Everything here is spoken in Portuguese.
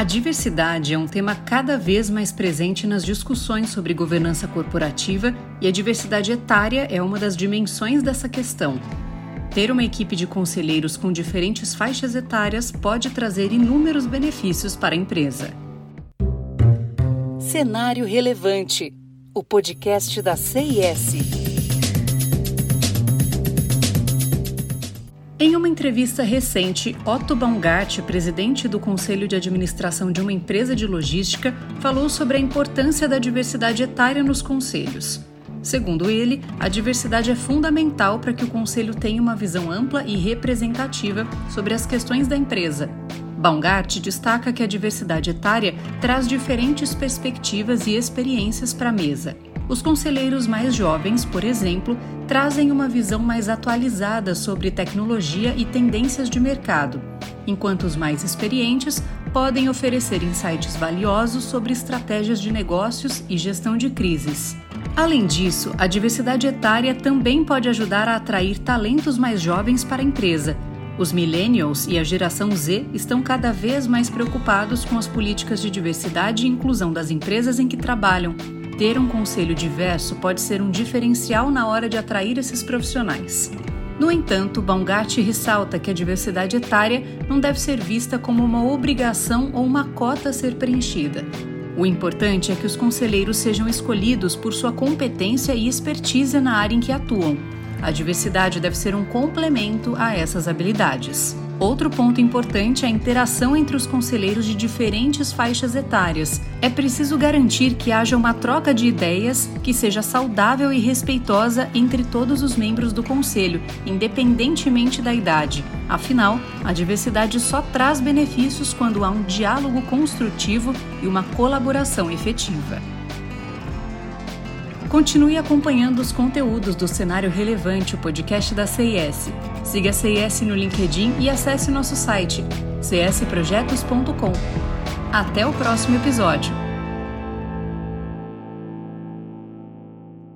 A diversidade é um tema cada vez mais presente nas discussões sobre governança corporativa e a diversidade etária é uma das dimensões dessa questão. Ter uma equipe de conselheiros com diferentes faixas etárias pode trazer inúmeros benefícios para a empresa. Cenário Relevante o podcast da CIS. Em uma entrevista recente, Otto Baumgart, presidente do Conselho de Administração de uma empresa de logística, falou sobre a importância da diversidade etária nos conselhos. Segundo ele, a diversidade é fundamental para que o conselho tenha uma visão ampla e representativa sobre as questões da empresa. Baumgart destaca que a diversidade etária traz diferentes perspectivas e experiências para a mesa. Os conselheiros mais jovens, por exemplo, trazem uma visão mais atualizada sobre tecnologia e tendências de mercado, enquanto os mais experientes podem oferecer insights valiosos sobre estratégias de negócios e gestão de crises. Além disso, a diversidade etária também pode ajudar a atrair talentos mais jovens para a empresa. Os millennials e a geração Z estão cada vez mais preocupados com as políticas de diversidade e inclusão das empresas em que trabalham, ter um conselho diverso pode ser um diferencial na hora de atrair esses profissionais. No entanto, Baumgart ressalta que a diversidade etária não deve ser vista como uma obrigação ou uma cota a ser preenchida. O importante é que os conselheiros sejam escolhidos por sua competência e expertise na área em que atuam. A diversidade deve ser um complemento a essas habilidades. Outro ponto importante é a interação entre os conselheiros de diferentes faixas etárias. É preciso garantir que haja uma troca de ideias que seja saudável e respeitosa entre todos os membros do conselho, independentemente da idade. Afinal, a diversidade só traz benefícios quando há um diálogo construtivo e uma colaboração efetiva. Continue acompanhando os conteúdos do Cenário Relevante, o podcast da CIS. Siga a CIS no LinkedIn e acesse nosso site csprojetos.com. Até o próximo episódio!